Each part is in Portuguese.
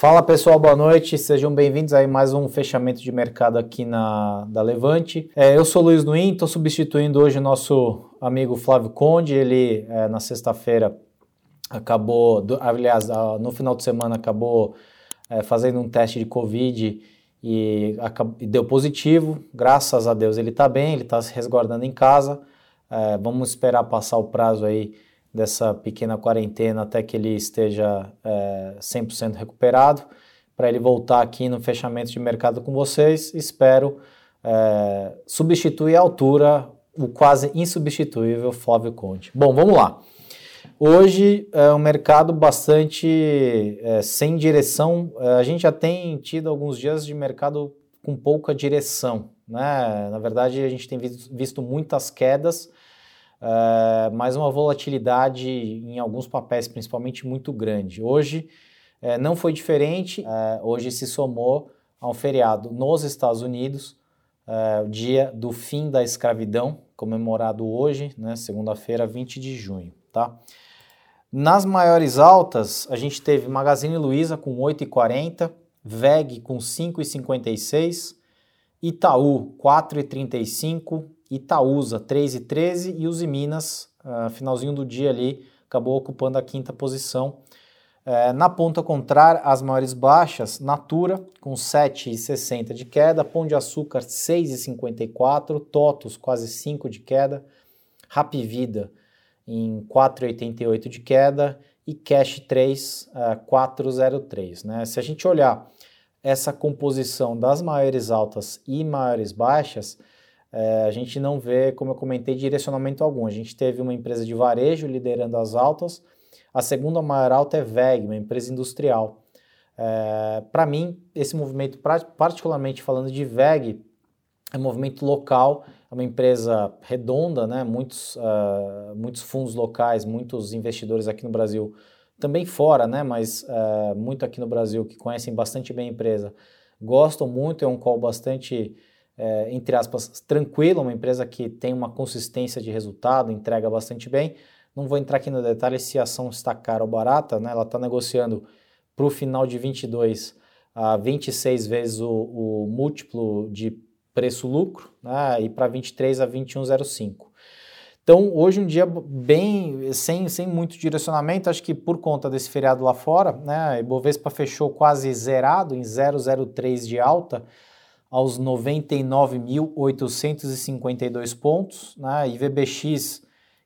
Fala pessoal, boa noite, sejam bem-vindos a mais um fechamento de mercado aqui na da Levante. É, eu sou Luiz Nuin, estou substituindo hoje o nosso amigo Flávio Conde, ele é, na sexta-feira acabou, do, aliás, no final de semana acabou é, fazendo um teste de Covid e, e, deu positivo, graças a Deus ele está bem, ele está se resguardando em casa, é, vamos esperar passar o prazo aí dessa pequena quarentena até que ele esteja é, 100% recuperado, para ele voltar aqui no fechamento de mercado com vocês. Espero é, substituir à altura o quase insubstituível Flávio Conte. Bom, vamos lá. Hoje é um mercado bastante é, sem direção. É, a gente já tem tido alguns dias de mercado com pouca direção. Né? Na verdade, a gente tem visto, visto muitas quedas uh, mas uma volatilidade em alguns papéis, principalmente, muito grande. Hoje uh, não foi diferente, uh, hoje se somou a um feriado nos Estados Unidos, o dia do fim da escravidão, comemorado hoje, né, segunda-feira, 20 de junho. Tá? Nas maiores altas, a gente teve Magazine Luiza com 8,40, VEG com 5,56, Itaú 4,35, Itaúsa 3,13 e Uzi Minas, uh, finalzinho do dia ali, acabou ocupando a quinta posição. Uh, na ponta contrária, as maiores baixas, Natura com 7,60 de queda, Pão de Açúcar 6,54, Totos quase 5 de queda, Rapvida em 4,88 de queda e Cash 3, uh, 4,03. Né? Se a gente olhar essa composição das maiores altas e maiores baixas, é, a gente não vê, como eu comentei, direcionamento algum. A gente teve uma empresa de varejo liderando as altas, a segunda maior alta é VEG, uma empresa industrial. É, Para mim, esse movimento, particularmente falando de VEG, é um movimento local, é uma empresa redonda, né? muitos, uh, muitos fundos locais, muitos investidores aqui no Brasil, também fora, né? mas uh, muito aqui no Brasil, que conhecem bastante bem a empresa, gostam muito, é um call bastante é, entre aspas, tranquila, uma empresa que tem uma consistência de resultado, entrega bastante bem. Não vou entrar aqui no detalhe se a ação está cara ou barata, né? ela está negociando para o final de 22 a 26 vezes o, o múltiplo de preço-lucro né? e para 23 a 21,05. Então, hoje um dia bem sem, sem muito direcionamento, acho que por conta desse feriado lá fora, né, Ibovespa fechou quase zerado em 0,03 de alta, aos 99.852 pontos, né? E VBX,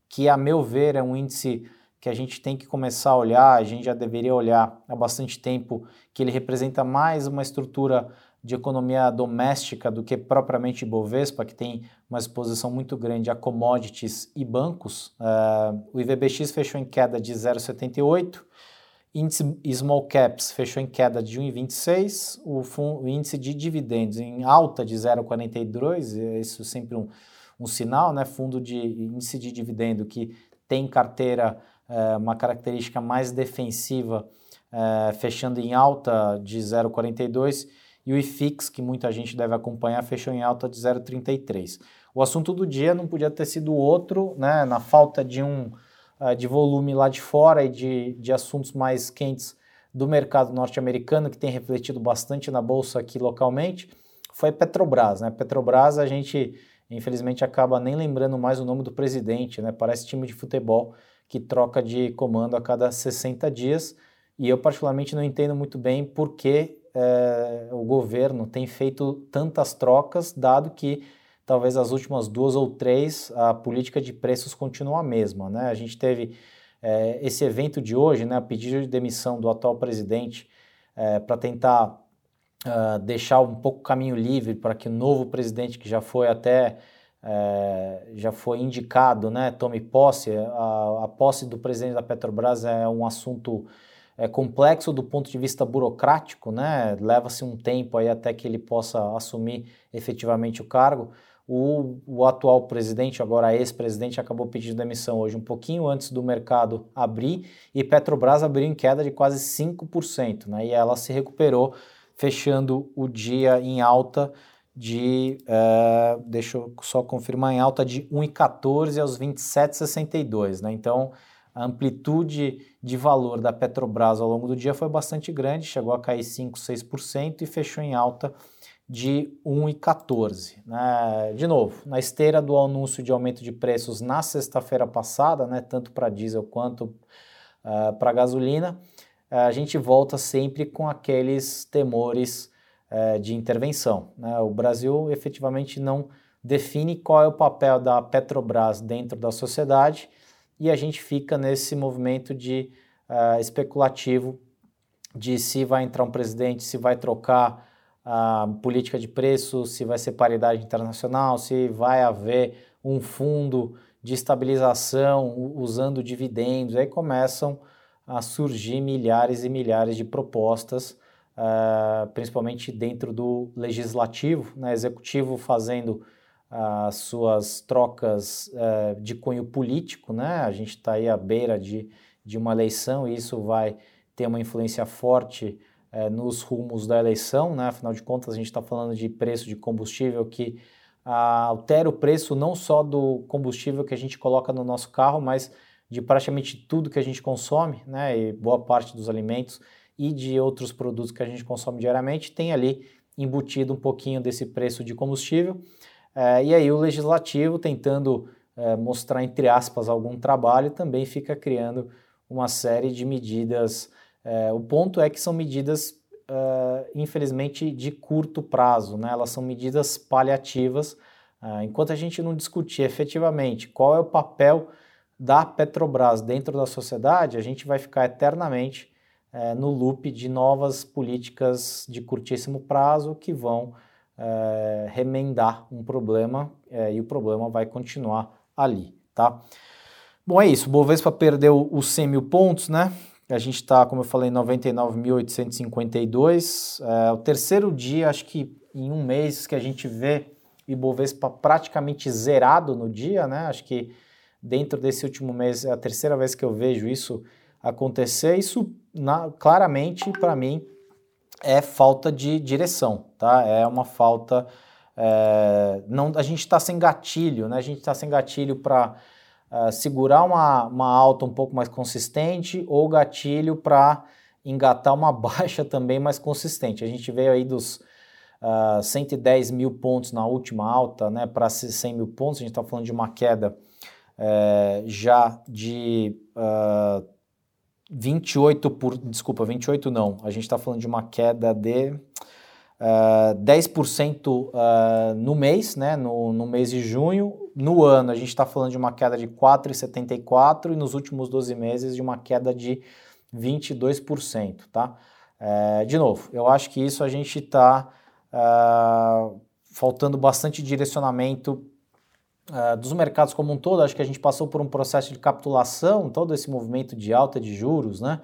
que a meu ver é um índice que a gente tem que começar a olhar, a gente já deveria olhar há bastante tempo, que ele representa mais uma estrutura de economia doméstica do que propriamente Bovespa, que tem uma exposição muito grande a commodities e bancos. Uh, o IVBX fechou em queda de 0,78, Índice Small Caps fechou em queda de 1,26, o, o, índice de dividendos em alta de 0,42, isso é sempre um, um sinal, né? Fundo de índice de dividendo que tem carteira, é, uma característica mais defensiva, é, fechando em alta de 0,42, e o IFIX, que muita gente deve acompanhar, fechou em alta de 0,33. O assunto do dia não podia ter sido outro, né? Na falta de um uh, de volume lá de fora e de, de assuntos mais quentes do mercado norte-americano, que tem refletido bastante na bolsa aqui localmente, foi Petrobras. Né? Petrobras, a gente infelizmente acaba nem lembrando mais o nome do presidente, né? parece time de futebol que troca de comando a cada 60 dias. E eu, particularmente, não entendo muito bem por que eh, o governo tem feito tantas trocas, dado que talvez as últimas duas ou três, a política de preços continua a mesma. Né? A gente teve é, esse evento de hoje, né, a pedido de demissão do atual presidente é, para tentar uh, deixar um pouco o caminho livre para que o novo presidente, que já foi até é, já foi indicado, né, tome posse. A, a, posse do presidente da Petrobras é um assunto é, complexo do ponto de vista burocrático, né? Leva-se um tempo aí até que ele possa assumir efetivamente o cargo. O, o atual presidente, agora ex-presidente, acabou pedindo demissão hoje, um pouquinho antes do mercado abrir, e Petrobras abriu em queda de quase 5%, né? E ela se recuperou, fechando o dia em alta de, uh, deixa eu só confirmar, em alta de 1,14 aos 27,62, né? Então, a amplitude de valor da Petrobras ao longo do dia foi bastante grande, chegou a cair 5, 6% e fechou em alta de 1,14. Né? De novo, na esteira do anúncio de aumento de preços na sexta-feira passada, né, tanto para diesel quanto uh, ah, para gasolina, uh, a gente volta sempre com aqueles temores uh, de intervenção. Né? O Brasil efetivamente não define qual é o papel da Petrobras dentro da sociedade e a gente fica nesse movimento de uh, especulativo de se vai entrar um presidente, se vai trocar a política de preço, se vai ser paridade internacional, se vai haver um fundo de estabilização usando dividendos. Aí começam a surgir milhares e milhares de propostas, uh, principalmente dentro do legislativo, né? executivo fazendo as suas trocas uh, de cunho político, né? A gente está aí à beira de, de uma eleição e isso vai ter uma influência forte uh, nos rumos da eleição, né? Afinal de contas, a gente está falando de preço de combustível que uh, altera o preço não só do combustível que a gente coloca no nosso carro, mas de praticamente tudo que a gente consome, né? E boa parte dos alimentos e de outros produtos que a gente consome diariamente tem ali embutido um pouquinho desse preço de combustível. É, e aí o legislativo, tentando é, mostrar, entre aspas, algum trabalho, também fica criando uma série de medidas. É, o ponto é que são medidas, é, infelizmente, de curto prazo, né? elas são medidas paliativas. É, enquanto a gente não discutir efetivamente qual é o papel da Petrobras dentro da sociedade, a gente vai ficar eternamente é, no loop de novas políticas de curtíssimo prazo que vão remendar um problema e o problema vai continuar ali, tá? Bom, é isso. Bovespa perdeu os 100 mil pontos, né? A gente está, como eu falei, em 99.852. É, o terceiro dia, acho que em um mês, que a gente vê o Bovespa praticamente zerado no dia, né? Acho que dentro desse último mês é a terceira vez que eu vejo isso acontecer. Isso, na, claramente, para mim, é falta de direção, tá? É uma falta. É, não, a gente está sem gatilho, né? A gente está sem gatilho para é, segurar uma, uma alta um pouco mais consistente ou gatilho para engatar uma baixa também mais consistente. A gente veio aí dos uh, é, 110 mil pontos na última alta, né? Para 100 mil pontos, a gente está falando de uma queda é, já de uh, 28 por. Desculpa, 28 não. A gente está falando de uma queda de uh, 10% uh, no mês, né? No, no mês de junho. No ano, a gente está falando de uma queda de 4,74% e nos últimos 12 meses de uma queda de 22%, tá? Uh, de novo, eu acho que isso a gente está uh, faltando bastante direcionamento uh, dos mercados como um todo, acho que a gente passou por um processo de capitulação, todo esse movimento de alta de juros, né?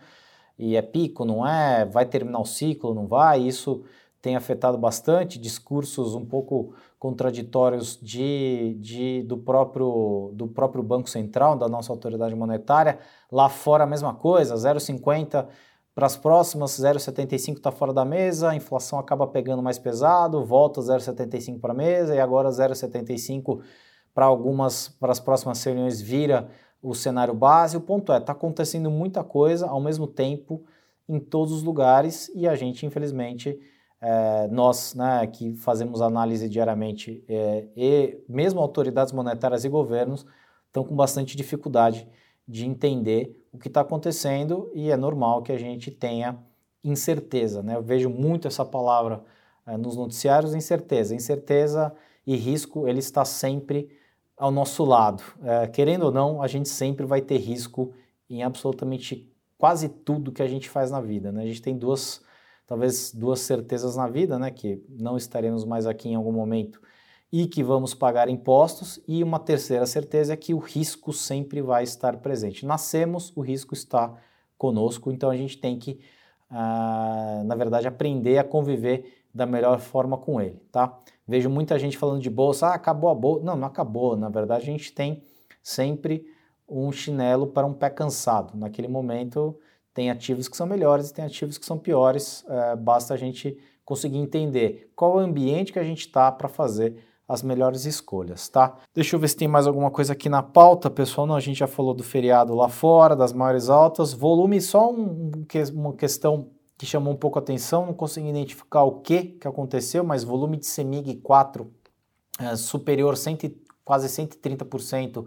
E é pico, não é? Vai terminar o ciclo, não vai? Isso tem afetado bastante, discursos um pouco contraditórios de, de, do, próprio, do próprio Banco Central, da nossa autoridade monetária. Lá fora a mesma coisa, 0,50 para as próximas, 0,75 está fora da mesa, a inflação acaba pegando mais pesado, volta 0,75 para a mesa e agora 0,75 para algumas, para as próximas reuniões vira o cenário base. O ponto é, está acontecendo muita coisa ao mesmo tempo em todos os lugares e a gente, infelizmente, é, nós né, que fazemos análise diariamente é, e mesmo autoridades monetárias e governos estão com bastante dificuldade de entender o que está acontecendo e é normal que a gente tenha incerteza. Né? Eu vejo muito essa palavra é, nos noticiários, incerteza. Incerteza e risco, ele está sempre ao nosso lado. É, querendo ou não, a gente sempre vai ter risco em absolutamente quase tudo que a gente faz na vida. Né? A gente tem duas, talvez duas certezas na vida, né? que não estaremos mais aqui em algum momento e que vamos pagar impostos, e uma terceira certeza é que o risco sempre vai estar presente. Nascemos, o risco está conosco, então a gente tem que, ah, na verdade, aprender a conviver da melhor forma com ele, tá? Vejo muita gente falando de bolsa, ah, acabou a bolsa. Não, não acabou. Na verdade, a gente tem sempre um chinelo para um pé cansado. Naquele momento, tem ativos que são melhores e tem ativos que são piores. É, basta a gente conseguir entender qual o ambiente que a gente está para fazer as melhores escolhas, tá? Deixa eu ver se tem mais alguma coisa aqui na pauta, pessoal. Não, a gente já falou do feriado lá fora, das maiores altas. Volume, só um, uma questão que chamou um pouco a atenção, não consegui identificar o que, que aconteceu, mas volume de CEMIG 4 é, superior cento, quase 130%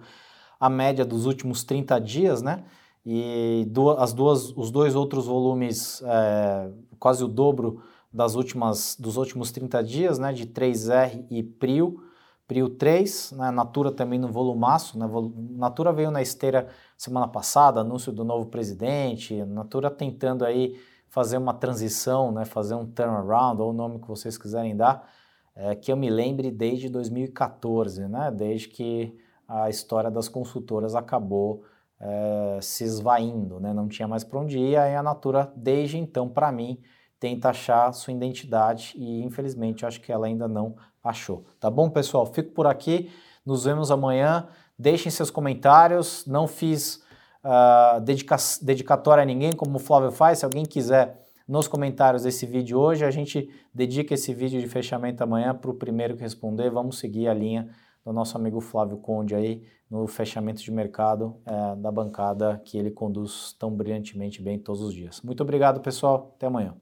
a média dos últimos 30 dias, né? E duas, as duas, os dois outros volumes, é, quase o dobro das últimas, dos últimos 30 dias, né, de 3R e Prio, Prio 3, né, Natura também no volumaço, né, Natura veio na esteira semana passada, anúncio do novo presidente, Natura tentando aí fazer uma transição, né, fazer um turnaround, ou o nome que vocês quiserem dar, é, que eu me lembre desde 2014, né, desde que a história das consultoras acabou é, se esvaindo, né, não tinha mais para onde ir, aí a Natura, desde então, para mim, tenta achar sua identidade e infelizmente acho que ela ainda não achou. Tá bom, pessoal? Fico por aqui. Nos vemos amanhã. Deixem seus comentários. Não fiz uh, dedica dedicatória a ninguém, como o Flávio faz. Se alguém quiser nos comentários desse vídeo hoje, a gente dedica esse vídeo de fechamento amanhã para o primeiro que responder. Vamos seguir a linha do nosso amigo Flávio Conde aí no fechamento de mercado é, da bancada que ele conduz tão brilhantemente bem todos os dias. Muito obrigado, pessoal. Até amanhã.